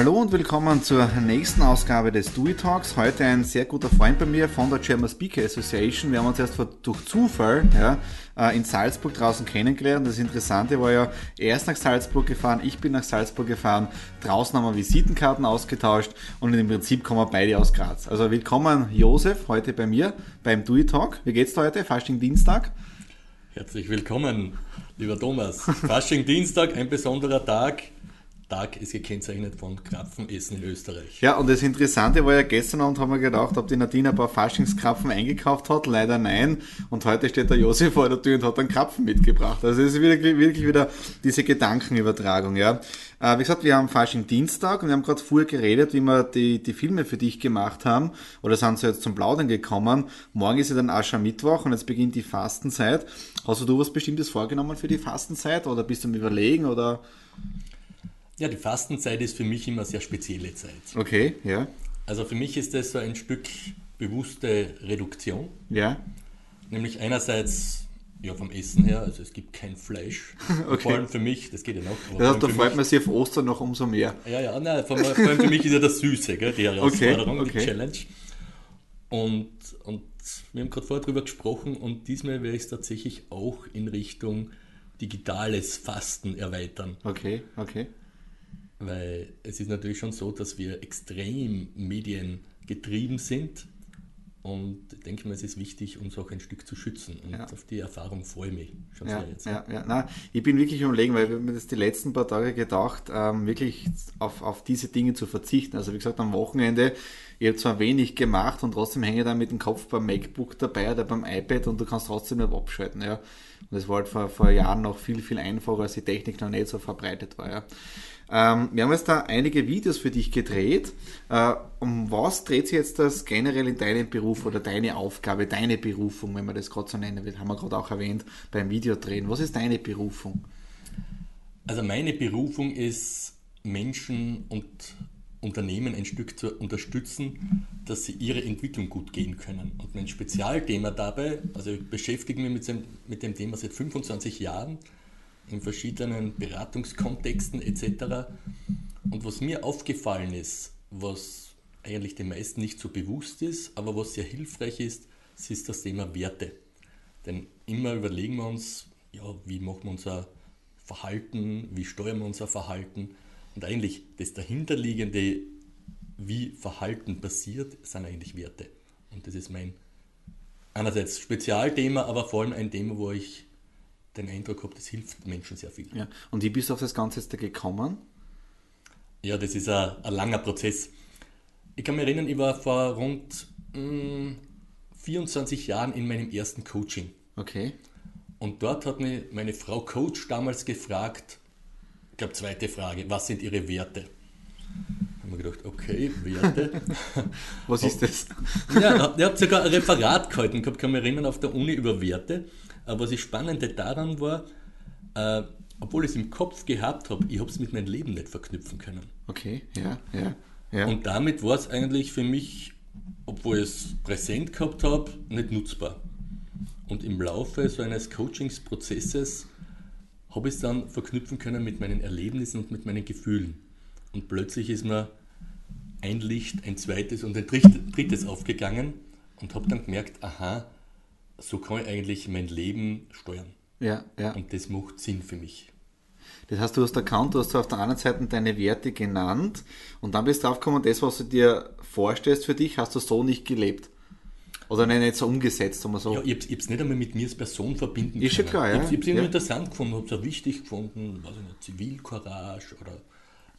Hallo und willkommen zur nächsten Ausgabe des Dewey Talks. Heute ein sehr guter Freund bei mir von der German Speaker Association. Wir haben uns erst durch Zufall ja, äh, in Salzburg draußen kennengelernt. Das Interessante war ja, er ist nach Salzburg gefahren, ich bin nach Salzburg gefahren. Draußen haben wir Visitenkarten ausgetauscht und im Prinzip kommen wir beide aus Graz. Also willkommen Josef heute bei mir beim Dewey Talk. Wie geht's dir heute? Fasching Dienstag? Herzlich willkommen, lieber Thomas. Fasching Dienstag, ein besonderer Tag. Tag ist gekennzeichnet von Krapfenessen in Österreich. Ja, und das Interessante war ja, gestern Abend haben wir gedacht, ob die Nadine ein paar Faschingskrapfen eingekauft hat. Leider nein. Und heute steht der Josef vor der Tür und hat einen Krapfen mitgebracht. Also es ist wirklich, wirklich wieder diese Gedankenübertragung, ja. Äh, wie gesagt, wir haben Fasching Dienstag und wir haben gerade vorher geredet, wie wir die, die Filme für dich gemacht haben. Oder sind sie jetzt zum Plaudern gekommen. Morgen ist ja dann Aschermittwoch und jetzt beginnt die Fastenzeit. Hast du was Bestimmtes vorgenommen für die Fastenzeit oder bist du am Überlegen oder? Ja, die Fastenzeit ist für mich immer eine sehr spezielle Zeit. Okay, ja. Also für mich ist das so ein Stück bewusste Reduktion. Ja. Nämlich einerseits ja, vom Essen her, also es gibt kein Fleisch. Okay. Vor allem für mich, das geht ja noch. Heißt, da freut man sich auf Ostern noch umso mehr. Ja, ja, nein, vor, vor allem für mich ist ja das Süße, gell, die Herausforderung, okay, okay. die Challenge. Und, und wir haben gerade vorher drüber gesprochen und diesmal werde ich es tatsächlich auch in Richtung digitales Fasten erweitern. Okay, okay. Weil es ist natürlich schon so, dass wir extrem mediengetrieben sind. Und ich denke mal, es ist wichtig, uns auch ein Stück zu schützen. Und ja. auf die Erfahrung freue ich mich schon ja, sehr jetzt. Ja, ja. Nein, ich bin wirklich überlegen, weil wir haben das die letzten paar Tage gedacht, ähm, wirklich auf, auf diese Dinge zu verzichten. Also wie gesagt, am Wochenende, ich habe zwar wenig gemacht und trotzdem hänge ich da mit dem Kopf beim MacBook dabei oder beim iPad und du kannst trotzdem nicht abschalten. Ja. Und das war halt vor, vor Jahren noch viel, viel einfacher, als die Technik noch nicht so verbreitet war. Ja. Ähm, wir haben jetzt da einige Videos für dich gedreht. Äh, um was dreht sich jetzt das generell in deinem Beruf oder deine Aufgabe, deine Berufung, wenn man das gerade so nennen will? Haben wir gerade auch erwähnt beim Videodrehen. Was ist deine Berufung? Also meine Berufung ist, Menschen und Unternehmen ein Stück zu unterstützen, dass sie ihre Entwicklung gut gehen können. Und mein Spezialthema dabei, also ich beschäftige mich mit dem, mit dem Thema seit 25 Jahren, in verschiedenen Beratungskontexten etc. Und was mir aufgefallen ist, was eigentlich den meisten nicht so bewusst ist, aber was sehr hilfreich ist, ist das Thema Werte. Denn immer überlegen wir uns, ja, wie machen wir unser Verhalten, wie steuern wir unser Verhalten. Und eigentlich das dahinterliegende, wie Verhalten passiert, sind eigentlich Werte. Und das ist mein einerseits Spezialthema, aber vor allem ein Thema, wo ich den Eindruck habe, das hilft Menschen sehr viel. Ja. Und wie bist du auf das Ganze jetzt gekommen? Ja, das ist ein, ein, langer Prozess. Ich kann mich erinnern, ich war vor rund mh, mm, 24 Jahren in meinem ersten Coaching. Okay. Und dort hat mich meine Frau Coach damals gefragt, ich glaube, zweite Frage, was sind ihre Werte? Da haben wir gedacht, okay, Werte. was ist das? ja, ich habe sogar ein Referat gehalten gehabt, kann mich erinnern, auf der Uni über Werte. Aber was das Spannende daran war, äh, obwohl ich es im Kopf gehabt habe, ich habe es mit meinem Leben nicht verknüpfen können. Okay, ja, ja. ja. Und damit war es eigentlich für mich, obwohl ich es präsent gehabt habe, nicht nutzbar. Und im Laufe so eines Coachingsprozesses habe ich es dann verknüpfen können mit meinen Erlebnissen und mit meinen Gefühlen. Und plötzlich ist mir ein Licht, ein zweites und ein drittes aufgegangen und habe dann gemerkt, aha, so kann ich eigentlich mein Leben steuern. Ja, ja. Und das macht Sinn für mich. Das heißt, du hast erkannt, du hast auf der anderen Seite deine Werte genannt und dann bist du draufgekommen, das, was du dir vorstellst für dich, hast du so nicht gelebt. Oder nicht so umgesetzt, um so. Ja, ich habe es nicht einmal mit mir als Person verbinden Ist schon klar, ja. Ich habe es ja. interessant gefunden, habe es auch wichtig gefunden, weiß ich nicht, Zivilcourage oder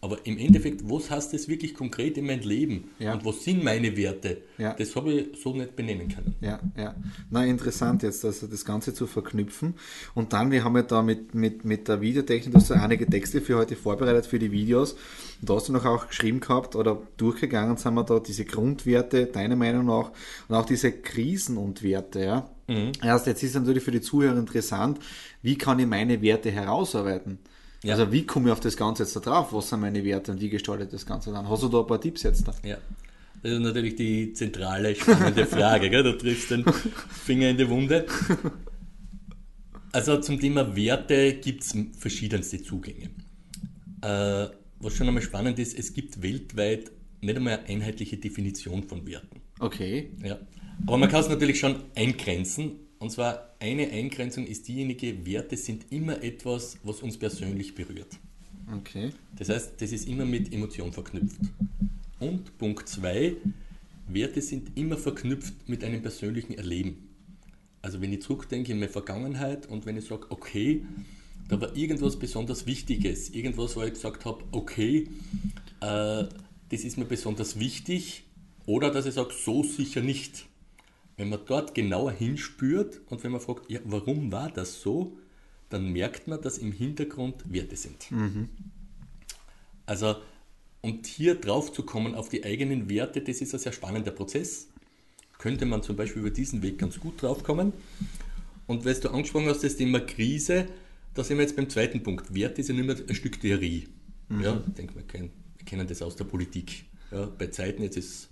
aber im Endeffekt, was heißt das wirklich konkret in meinem Leben? Ja. Und was sind meine Werte? Ja. Das habe ich so nicht benennen können. Ja, ja. Na, interessant jetzt, also das Ganze zu verknüpfen. Und dann, wir haben ja da mit, mit, mit der Videotechnik, du hast ja einige Texte für heute vorbereitet für die Videos. Und da hast du noch auch geschrieben gehabt oder durchgegangen sind wir da diese Grundwerte, deiner Meinung nach, und auch diese Krisen und Werte, ja. Mhm. Erst jetzt ist natürlich für die Zuhörer interessant, wie kann ich meine Werte herausarbeiten? Ja. Also wie komme ich auf das Ganze jetzt da drauf? Was sind meine Werte und wie gestaltet das Ganze dann? Hast du da ein paar Tipps jetzt da? Ja. Das ist natürlich die zentrale, spannende Frage. Gell? Du triffst den Finger in die Wunde. Also zum Thema Werte gibt es verschiedenste Zugänge. Äh, was schon einmal spannend ist, es gibt weltweit nicht einmal eine einheitliche Definition von Werten. Okay. Ja. Aber man kann es natürlich schon eingrenzen. Und zwar eine Eingrenzung ist diejenige, Werte sind immer etwas, was uns persönlich berührt. Okay. Das heißt, das ist immer mit Emotion verknüpft. Und Punkt 2, Werte sind immer verknüpft mit einem persönlichen Erleben. Also wenn ich zurückdenke in meine Vergangenheit und wenn ich sage, okay, da war irgendwas besonders Wichtiges, irgendwas, wo ich gesagt habe, okay, äh, das ist mir besonders wichtig, oder dass ich sage, so sicher nicht. Wenn man dort genauer hinspürt und wenn man fragt, ja, warum war das so, dann merkt man, dass im Hintergrund Werte sind. Mhm. Also, und hier drauf zu kommen auf die eigenen Werte, das ist ein sehr spannender Prozess. Könnte man zum Beispiel über diesen Weg ganz gut drauf kommen. Und weil du angesprochen hast, das Thema Krise, da sind wir jetzt beim zweiten Punkt. Werte sind immer ein Stück Theorie. Mhm. Ja, ich denke, wir kennen, wir kennen das aus der Politik. Ja, bei Zeiten, jetzt ist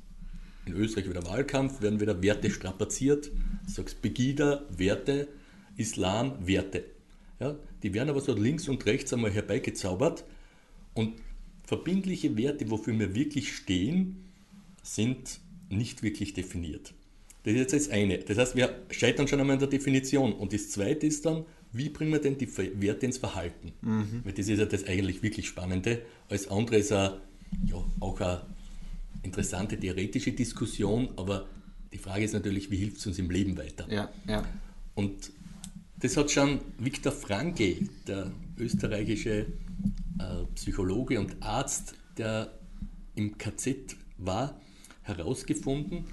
in Österreich wieder Wahlkampf, werden wieder Werte strapaziert. Du sagst Begida, Werte, Islam, Werte. Ja, die werden aber so links und rechts einmal herbeigezaubert und verbindliche Werte, wofür wir wirklich stehen, sind nicht wirklich definiert. Das ist jetzt das eine. Das heißt, wir scheitern schon einmal in der Definition. Und das zweite ist dann, wie bringen wir denn die Werte ins Verhalten? Mhm. Weil das ist ja das eigentlich wirklich Spannende. Alles andere ist ja, ja, auch eine interessante theoretische Diskussion, aber die Frage ist natürlich, wie hilft es uns im Leben weiter? Ja, ja. Und das hat schon Viktor Frankl, der österreichische äh, Psychologe und Arzt, der im KZ war, herausgefunden,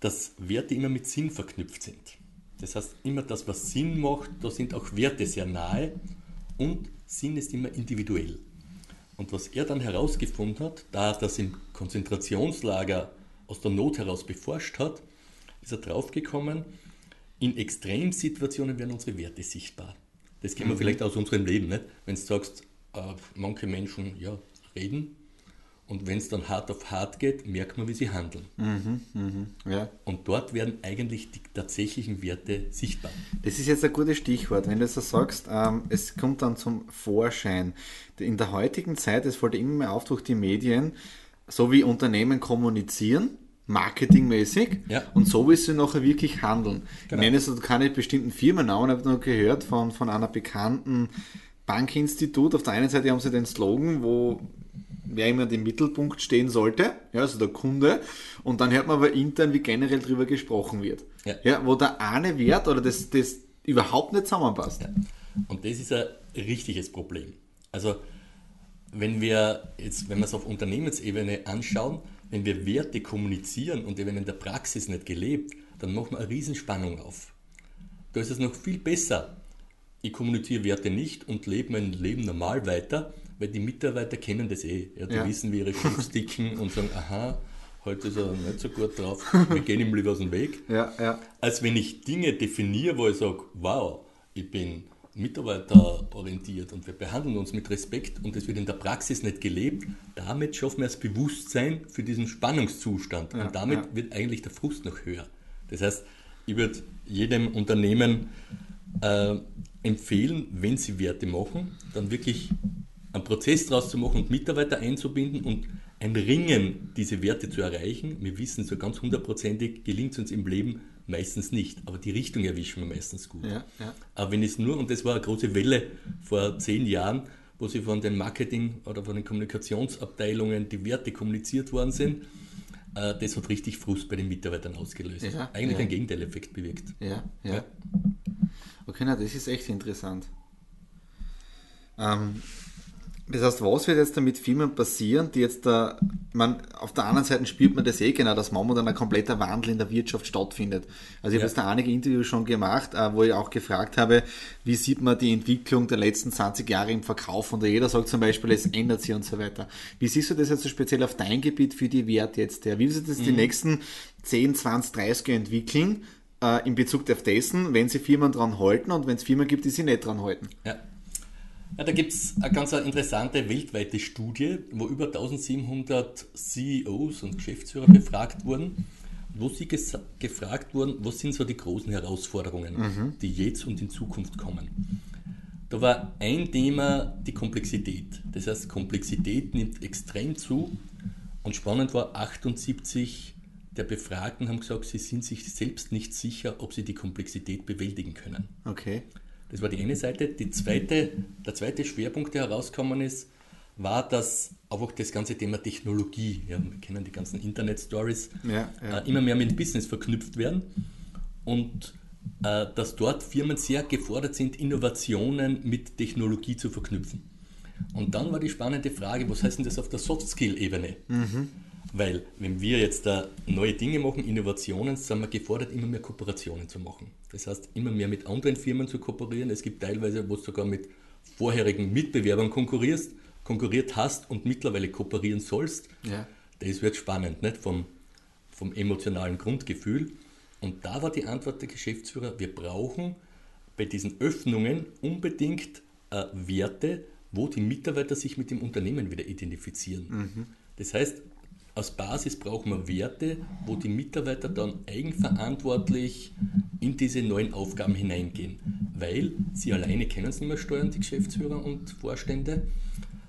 dass Werte immer mit Sinn verknüpft sind. Das heißt, immer das, was Sinn macht, da sind auch Werte sehr nahe und Sinn ist immer individuell. Und was er dann herausgefunden hat, da er das im Konzentrationslager aus der Not heraus beforscht hat, ist er draufgekommen, in Extremsituationen werden unsere Werte sichtbar. Das kennen wir Mhm. vielleicht aus unserem Leben, nicht? Wenn du sagst, äh, manche Menschen ja, reden und wenn es dann hart auf hart geht, merkt man, wie sie handeln. ja. Und dort werden eigentlich die tatsächlichen Werte sichtbar. Das ist jetzt ein gutes Stichwort. Wenn du so sagst, ähm, es kommt dann zum Vorschein. In der heutigen Zeit, es fällt immer mehr auf durch die Medien, so wie Unternehmen kommunizieren, marketingmäßig, Ja. und so wie sie nachher wirklich handeln. Genau. Ich nenne jetzt keine bestimmten Firmennamen, ich habe noch gehört von, von einer bekannten Bankinstitut. Auf der einen Seite haben sie den Slogan, wo wer immer im Mittelpunkt stehen sollte, ja, also der Kunde, und dann hört man aber intern, wie generell darüber gesprochen wird. Ja. Ja, wo der eine Wert oder das, das überhaupt nicht zusammenpasst. Ja. Und das ist ein richtiges Problem. Also wenn wir jetzt, wenn wir es auf Unternehmensebene anschauen, wenn wir Werte kommunizieren und die werden in der Praxis nicht gelebt, dann machen wir eine Riesenspannung auf. Da ist es noch viel besser. Ich kommuniziere Werte nicht und lebe mein Leben normal weiter, weil die Mitarbeiter kennen das eh. Ja, die Ja. wissen, wie ihre Chefs ticken und sagen, aha, heute ist er nicht so gut drauf, wir gehen ihm lieber aus dem Weg Ja, ja. als wenn ich Dinge definiere, wo ich sage, wow, ich bin mitarbeiterorientiert und wir behandeln uns mit Respekt und das wird in der Praxis nicht gelebt, damit schaffen wir das Bewusstsein für diesen Spannungszustand Ja, und damit ja. wird eigentlich der Frust noch höher. Das heißt, ich würde jedem Unternehmen äh, empfehlen, wenn sie Werte machen, dann wirklich einen Prozess daraus zu machen und Mitarbeiter einzubinden und ein Ringen, diese Werte zu erreichen. Wir wissen, so ganz hundertprozentig gelingt es uns im Leben meistens nicht, aber die Richtung erwischen wir meistens gut. Ja, ja. Aber wenn es nur, und das war eine große Welle vor zehn Jahren, wo sie von den Marketing- oder von den Kommunikationsabteilungen die Werte kommuniziert worden sind, äh, das hat richtig Frust bei den Mitarbeitern ausgelöst. Ja, Eigentlich ja. einen Gegenteileffekt bewirkt. Ja, ja. Ja. Okay, na, das ist echt interessant. Ähm, das heißt, was wird jetzt damit Firmen passieren, die jetzt da, man, auf der anderen Seite spürt man das eh genau, dass momentan ein kompletter Wandel in der Wirtschaft stattfindet. Also ich Ja. habe jetzt da einige Interviews schon gemacht, äh, wo ich auch gefragt habe, wie sieht man die Entwicklung der letzten 20 Jahre im Verkauf und jeder sagt zum Beispiel, es ändert sich und so weiter. Wie siehst du das jetzt so speziell auf dein Gebiet für die Werte jetzt? Ja? Wie wird sich das die nächsten 10, 20, 30 Jahre entwickeln? äh, in Bezug auf dessen, wenn sie Firmen dran halten und wenn es Firmen gibt, die sie nicht dran halten. Ja. Ja, da gibt es eine ganz interessante weltweite Studie, wo über 1700 CEOs und Geschäftsführer befragt wurden, wo sie gefragt wurden, was sind so die großen Herausforderungen, die jetzt und in Zukunft kommen. Da war ein Thema die Komplexität. Das heißt, Komplexität nimmt extrem zu und spannend war, 78 der Befragten haben gesagt, sie sind sich selbst nicht sicher, ob sie die Komplexität bewältigen können. Okay. Das war die eine Seite. Die zweite, der zweite Schwerpunkt, der herausgekommen ist, war, dass einfach das ganze Thema Technologie, ja, wir kennen die ganzen Internet-Stories, Ja, ja. äh, immer mehr mit Business verknüpft werden und äh, dass dort Firmen sehr gefordert sind, Innovationen mit Technologie zu verknüpfen. Und dann war die spannende Frage, was heißt denn das auf der Soft-Skill-Ebene? Weil, wenn wir jetzt da neue Dinge machen, Innovationen, sind wir gefordert, immer mehr Kooperationen zu machen. Das heißt, immer mehr mit anderen Firmen zu kooperieren. Es gibt teilweise, wo du sogar mit vorherigen Mitbewerbern konkurrierst, konkurriert hast und mittlerweile kooperieren sollst. Ja. Das wird spannend, nicht? Vom, vom emotionalen Grundgefühl. Und da war die Antwort der Geschäftsführer, wir brauchen bei diesen Öffnungen unbedingt äh, Werte, wo die Mitarbeiter sich mit dem Unternehmen wieder identifizieren. Das heißt, als Basis brauchen wir Werte, wo die Mitarbeiter dann eigenverantwortlich in diese neuen Aufgaben hineingehen, weil sie alleine können es nicht mehr steuern, die Geschäftsführer und Vorstände.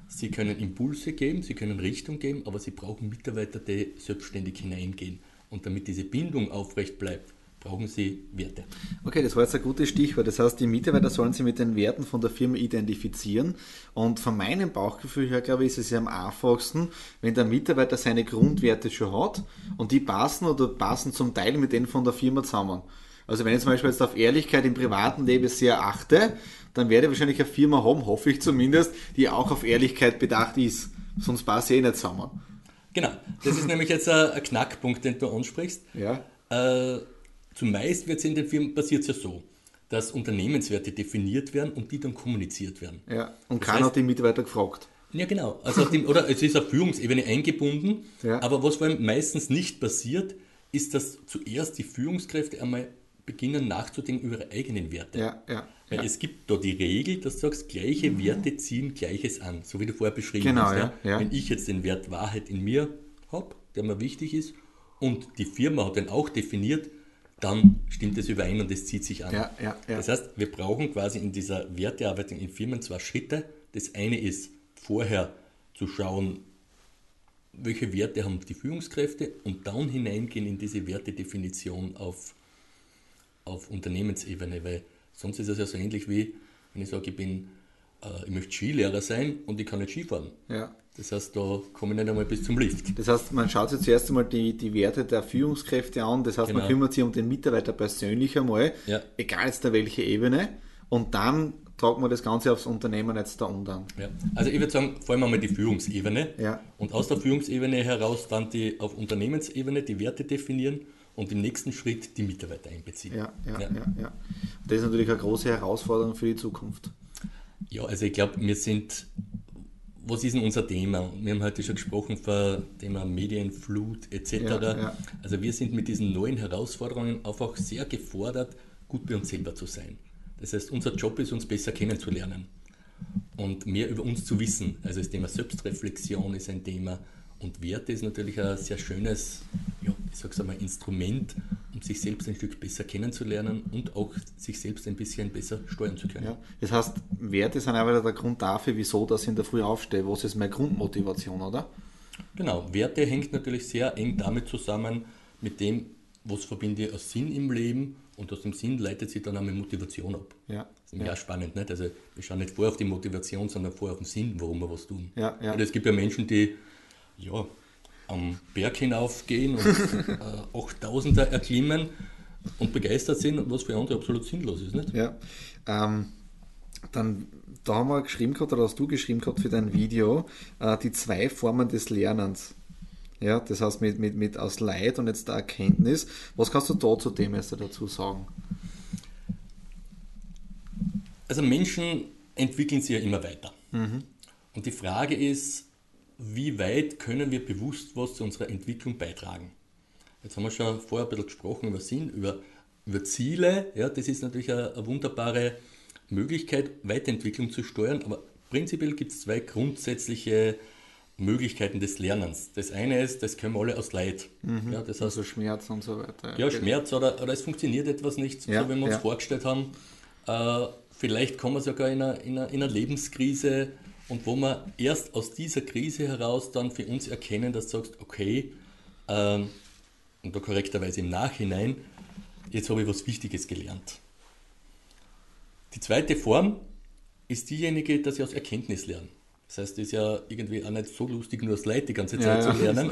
Sie können Impulse geben, sie können Richtung geben, aber sie brauchen Mitarbeiter, die selbstständig hineingehen. Und damit diese Bindung aufrecht bleibt, brauchen sie Werte. Okay, das war jetzt ein gutes Stichwort. Das heißt, die Mitarbeiter sollen sich mit den Werten von der Firma identifizieren. Und von meinem Bauchgefühl her, glaube ich, ist es ja am einfachsten, wenn der Mitarbeiter seine Grundwerte schon hat und die passen oder passen zum Teil mit denen von der Firma zusammen. Also wenn ich zum Beispiel jetzt auf Ehrlichkeit im privaten Leben sehr achte, dann werde ich wahrscheinlich eine Firma haben, hoffe ich zumindest, die auch auf Ehrlichkeit bedacht ist. Sonst passt sie eh nicht zusammen. Genau, das ist nämlich jetzt ein, Knackpunkt, den du ansprichst. Ja, Äh, zumeist wird es in den Firmen passiert ja so, dass Unternehmenswerte definiert werden und die dann kommuniziert werden. ja. Und Das keiner hat die Mitarbeiter gefragt. Ja, genau. Also auf dem, oder es ist auf Führungsebene eingebunden, Ja. aber was vor allem meistens nicht passiert, ist, dass zuerst die Führungskräfte einmal beginnen nachzudenken über ihre eigenen Werte. Ja, ja. Weil ja. es gibt da die Regel, dass du sagst, gleiche Werte ziehen Gleiches an, so wie du vorher beschrieben Genau, hast. ja, ja. Wenn ich jetzt den Wert Wahrheit in mir habe, der mir wichtig ist, und die Firma hat den auch definiert, dann stimmt es überein und es zieht sich an. Ja, ja, ja. Das heißt, wir brauchen quasi in dieser Wertearbeitung in Firmen zwei Schritte. Das eine ist vorher zu schauen, welche Werte haben die Führungskräfte und dann hineingehen in diese Wertedefinition auf, auf Unternehmensebene, weil sonst ist es ja so ähnlich wie, wenn ich sage, ich bin, ich möchte Skilehrer sein und ich kann nicht Skifahren. ja. Das heißt, da komme ich nicht einmal bis zum Lift. Das heißt, man schaut sich zuerst einmal die, die Werte der Führungskräfte an. Das heißt, man Genau. kümmert sich um den Mitarbeiter persönlich einmal, Ja. egal jetzt auf welche Ebene. Und dann tragt man das Ganze aufs Unternehmen jetzt da unten. Ja. Also ich würde sagen, vor allem einmal die Führungsebene Ja. und aus der Führungsebene heraus dann die auf Unternehmensebene die Werte definieren und im nächsten Schritt die Mitarbeiter einbeziehen. Ja, ja, Ja. ja. ja, Das ist natürlich eine große Herausforderung für die Zukunft. Ja, also ich glaube, wir sind, was ist denn unser Thema? Wir haben heute schon gesprochen vom Thema Medienflut etc. Ja, ja. Also wir sind mit diesen neuen Herausforderungen einfach sehr gefordert, gut bei uns selber zu sein. Das heißt, unser Job ist, uns besser kennenzulernen und mehr über uns zu wissen. Also das Thema Selbstreflexion ist ein Thema und Werte ist natürlich ein sehr schönes, ja, ich sag's einmal, Instrument, um sich selbst ein Stück besser kennenzulernen und auch sich selbst ein bisschen besser steuern zu können. Ja. Das heißt, Werte sind auch wieder der Grund dafür, wieso dass ich in der Früh aufstehe. Was ist meine Grundmotivation, oder? Genau, Werte hängt natürlich sehr eng damit zusammen, mit dem, was verbinde ich als Sinn im Leben und aus dem Sinn leitet sich dann auch meine Motivation ab. Ja. Das ist nämlich auch spannend, nicht? Also wir schauen nicht vor auf die Motivation, sondern vor auf den Sinn, warum wir was tun. Ja, ja. Und es gibt ja Menschen, die ja, am Berg hinaufgehen und äh, 8000er erklimmen und begeistert sind, was für andere absolut sinnlos ist. Nicht? Ja. Ähm, dann, da haben wir geschrieben gehabt, oder hast du geschrieben gehabt für dein Video, äh, die zwei Formen des Lernens. Ja, das heißt mit, mit, mit aus Leid und jetzt der Erkenntnis. Was kannst du da zu dem erst dazu sagen? Also Menschen entwickeln sich ja immer weiter. Und die Frage ist, wie weit können wir bewusst was zu unserer Entwicklung beitragen? Jetzt haben wir schon vorher ein bisschen gesprochen über Sinn, über, über Ziele. Ja, das ist natürlich eine, eine wunderbare Möglichkeit, Weiterentwicklung zu steuern. Aber prinzipiell gibt es zwei grundsätzliche Möglichkeiten des Lernens. Das eine ist, das können wir alle aus Leid. Ja, das heißt, Also Schmerz und so weiter. ja, Schmerz oder, oder es funktioniert etwas nicht, Ja, so wie wir uns ja. vorgestellt haben. Äh, vielleicht kommen wir sogar in einer, in, einer, in einer Lebenskrise und wo wir erst aus dieser Krise heraus dann für uns erkennen, dass du sagst, okay, ähm, und da korrekterweise im Nachhinein, jetzt habe ich was Wichtiges gelernt. Die zweite Form ist diejenige, dass ich aus Erkenntnis lerne. Das heißt, es ist ja irgendwie auch nicht so lustig, nur das Leid die ganze Zeit ja, zu lernen.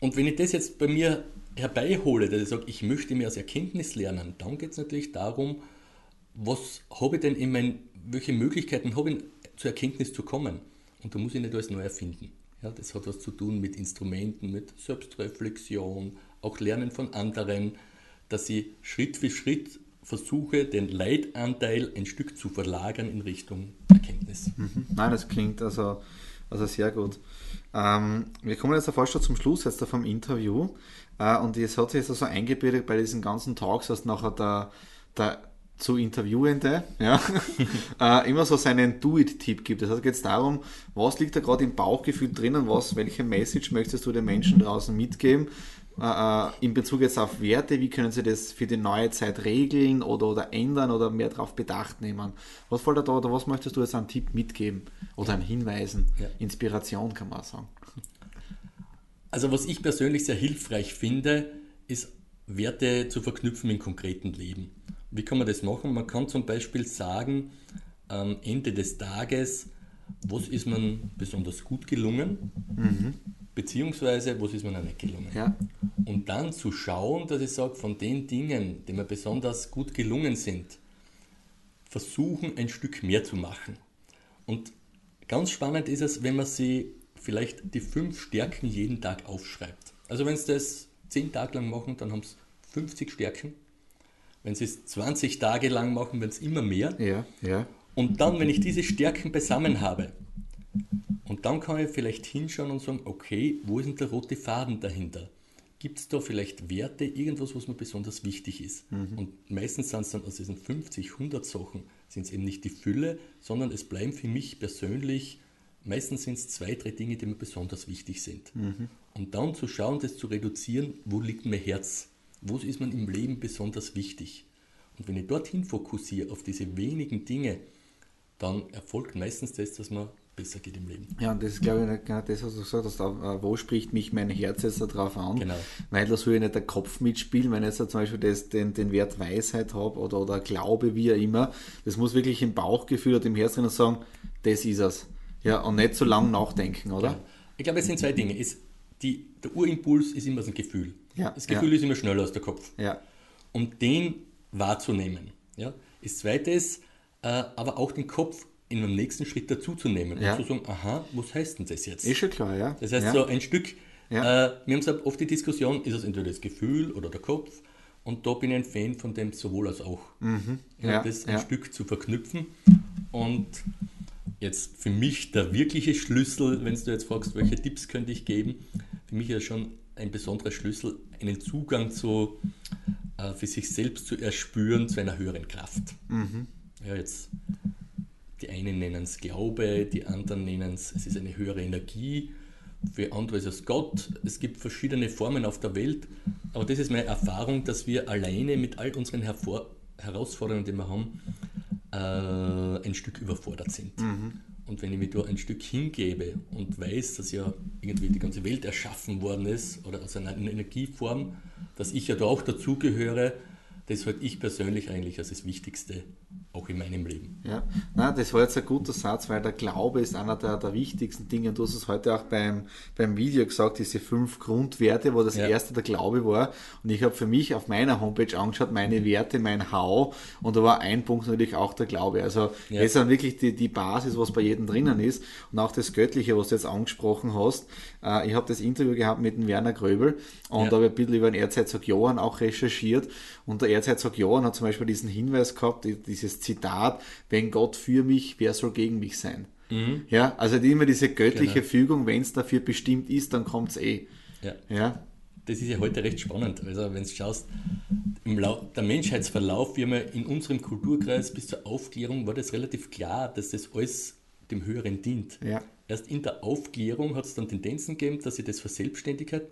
Und wenn ich das jetzt bei mir herbeihole, dass ich sage, ich möchte mir aus Erkenntnis lernen, dann geht es natürlich darum, was habe ich denn in mein, welche Möglichkeiten habe ich zur Erkenntnis zu kommen? Und da muss ich nicht alles neu erfinden. Ja, das hat was zu tun mit Instrumenten, mit Selbstreflexion, auch Lernen von anderen, dass ich Schritt für Schritt versuche, den Leitanteil ein Stück zu verlagern in Richtung Erkenntnis. Mhm. Nein, das klingt also, also sehr gut. Ähm, wir kommen jetzt fast schon zum Schluss jetzt vom Interview. Äh, und es hat sich jetzt so eingebildet bei diesen ganzen Talks, dass nachher der, der zu Interviewende ja, äh, immer so seinen Do-It-Tipp gibt. Das heißt, geht es darum, was liegt da gerade im Bauchgefühl drinnen, was, welche Message möchtest du den Menschen draußen mitgeben, äh, äh, in Bezug jetzt auf Werte, wie können sie das für die neue Zeit regeln oder, oder ändern oder mehr darauf bedacht nehmen? Was fällt da oder was möchtest du jetzt einen Tipp mitgeben oder einen Hinweisen? Ja. Inspiration kann man auch sagen. Also was ich persönlich sehr hilfreich finde, ist Werte zu verknüpfen im konkreten Leben. Wie kann man das machen? Man kann zum Beispiel sagen, am Ende des Tages, was ist man besonders gut gelungen, mhm. beziehungsweise was ist man nicht gelungen. Ja. Und dann zu schauen, dass ich sage, von den Dingen, die mir besonders gut gelungen sind, versuchen ein Stück mehr zu machen. Und ganz spannend ist es, wenn man sie vielleicht die fünf Stärken jeden Tag aufschreibt. Also wenn Sie das zehn Tage lang machen, dann haben Sie 50 Stärken wenn sie es 20 Tage lang machen, wird es immer mehr. Ja, ja. Und dann, wenn ich diese Stärken beisammen habe, und dann kann ich vielleicht hinschauen und sagen, okay, wo ist denn der rote Faden dahinter? Gibt es da vielleicht Werte, irgendwas, was mir besonders wichtig ist? Mhm. Und meistens sind es dann aus diesen 50, 100 Sachen, sind es eben nicht die Fülle, sondern es bleiben für mich persönlich, meistens sind es zwei, drei Dinge, die mir besonders wichtig sind. Mhm. Und dann zu schauen, das zu reduzieren, wo liegt mein Herz? Wo ist man im Leben besonders wichtig? Und wenn ich dorthin fokussiere, auf diese wenigen Dinge, dann erfolgt meistens das, dass man besser geht im Leben. Ja, und das ist, glaube ich, genau das, was du gesagt hast, äh, wo spricht mich mein Herz jetzt darauf an? Genau. Weil da soll ja nicht der Kopf mitspielen, wenn ich jetzt zum Beispiel das, den, den Wert Weisheit habe oder, oder Glaube, wie auch immer, das muss wirklich im Bauchgefühl oder im Herz drin sagen, das ist es. Ja, und nicht so lange nachdenken, oder? Ja. Ich glaube, es sind zwei Dinge. Ist die, der Urimpuls ist immer so ein Gefühl. Ja, das Gefühl ja. ist immer schneller als der Kopf. Ja. Um den wahrzunehmen. Ja. Das zweite ist, äh, aber auch den Kopf in einem nächsten Schritt dazuzunehmen ja. und zu sagen, aha, was heißt denn das jetzt? Ist schon klar, ja. Das heißt, ja. so ein Stück, ja. äh, wir haben so oft die Diskussion, ist es entweder das Gefühl oder der Kopf? Und da bin ich ein Fan von dem sowohl als auch. Mhm. Ja, das ein Stück zu verknüpfen. Und jetzt für mich der wirkliche Schlüssel, wenn du jetzt fragst, welche Tipps könnte ich geben, für mich ist schon ein besonderer Schlüssel, einen Zugang zu, äh, für sich selbst zu erspüren zu einer höheren Kraft. Mhm. Ja, jetzt, die einen nennen es Glaube, die anderen nennen es, es ist eine höhere Energie, für andere ist es Gott. Es gibt verschiedene Formen auf der Welt, aber das ist meine Erfahrung, dass wir alleine mit all unseren Hervor Herausforderungen, die wir haben, äh, ein Stück überfordert sind. Mhm. Und wenn ich mich da ein Stück hingebe und weiß, dass ja irgendwie die ganze Welt erschaffen worden ist oder aus einer Energieform, dass ich ja da auch dazugehöre, das halte ich persönlich eigentlich als das Wichtigste auch in meinem Leben. Ja, na, das war jetzt ein guter Satz, weil der Glaube ist einer der, der wichtigsten Dinge. Und du hast es heute auch beim, beim Video gesagt, diese fünf Grundwerte, wo das ja. erste der Glaube war. Und ich habe für mich auf meiner Homepage angeschaut, meine Werte, mein How. Und da war ein Punkt natürlich auch der Glaube. Also ja. das ist dann wirklich die, die Basis, was bei jedem drinnen ist. Und auch das Göttliche, was du jetzt angesprochen hast. Äh, ich habe das Interview gehabt mit dem Werner Gröbel und ja. da habe ich ein bisschen über den Erzherzog Johann auch recherchiert. Und der Erzherzog Johann hat zum Beispiel diesen Hinweis gehabt, dieses Zitat, wenn Gott für mich, wer soll gegen mich sein? Mhm. Ja, also immer diese göttliche genau. Fügung, wenn es dafür bestimmt ist, dann kommt es eh. Ja. ja. Das ist ja heute recht spannend. Also wenn du schaust, im Lau der Menschheitsverlauf, wie wir in unserem Kulturkreis bis zur Aufklärung war das relativ klar, dass das alles dem Höheren dient. Ja. Erst in der Aufklärung hat es dann Tendenzen gegeben, dass sich das verselbstständigt hat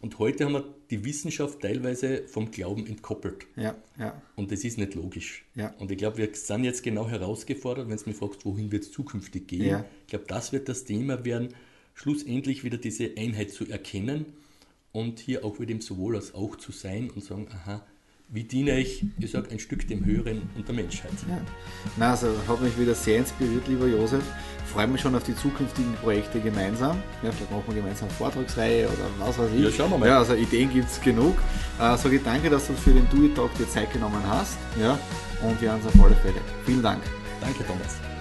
Und heute haben wir die Wissenschaft teilweise vom Glauben entkoppelt. Ja, ja. Und das ist nicht logisch. Ja. Und ich glaube, wir sind jetzt genau herausgefordert, wenn du mich fragst, wohin wird es zukünftig gehen. Ja. Ich glaube, das wird das Thema werden, schlussendlich wieder diese Einheit zu erkennen und hier auch wieder im Sowohl als auch zu sein und sagen, aha, wie diene ich, ich sage, ein Stück dem Höheren und der Menschheit. Ja. Na, also hat mich wieder sehr inspiriert, lieber Josef. Freue mich schon auf die zukünftigen Projekte gemeinsam. Ja, vielleicht machen wir gemeinsam eine Vortragsreihe oder was weiß ich. Ja, schauen wir mal. Ja, also Ideen gibt es genug. Äh, sage ich danke, dass du für den Dewey Talk dir Zeit genommen hast. Ja, und wir hören uns auf alle Fälle. Vielen Dank. Danke, Thomas.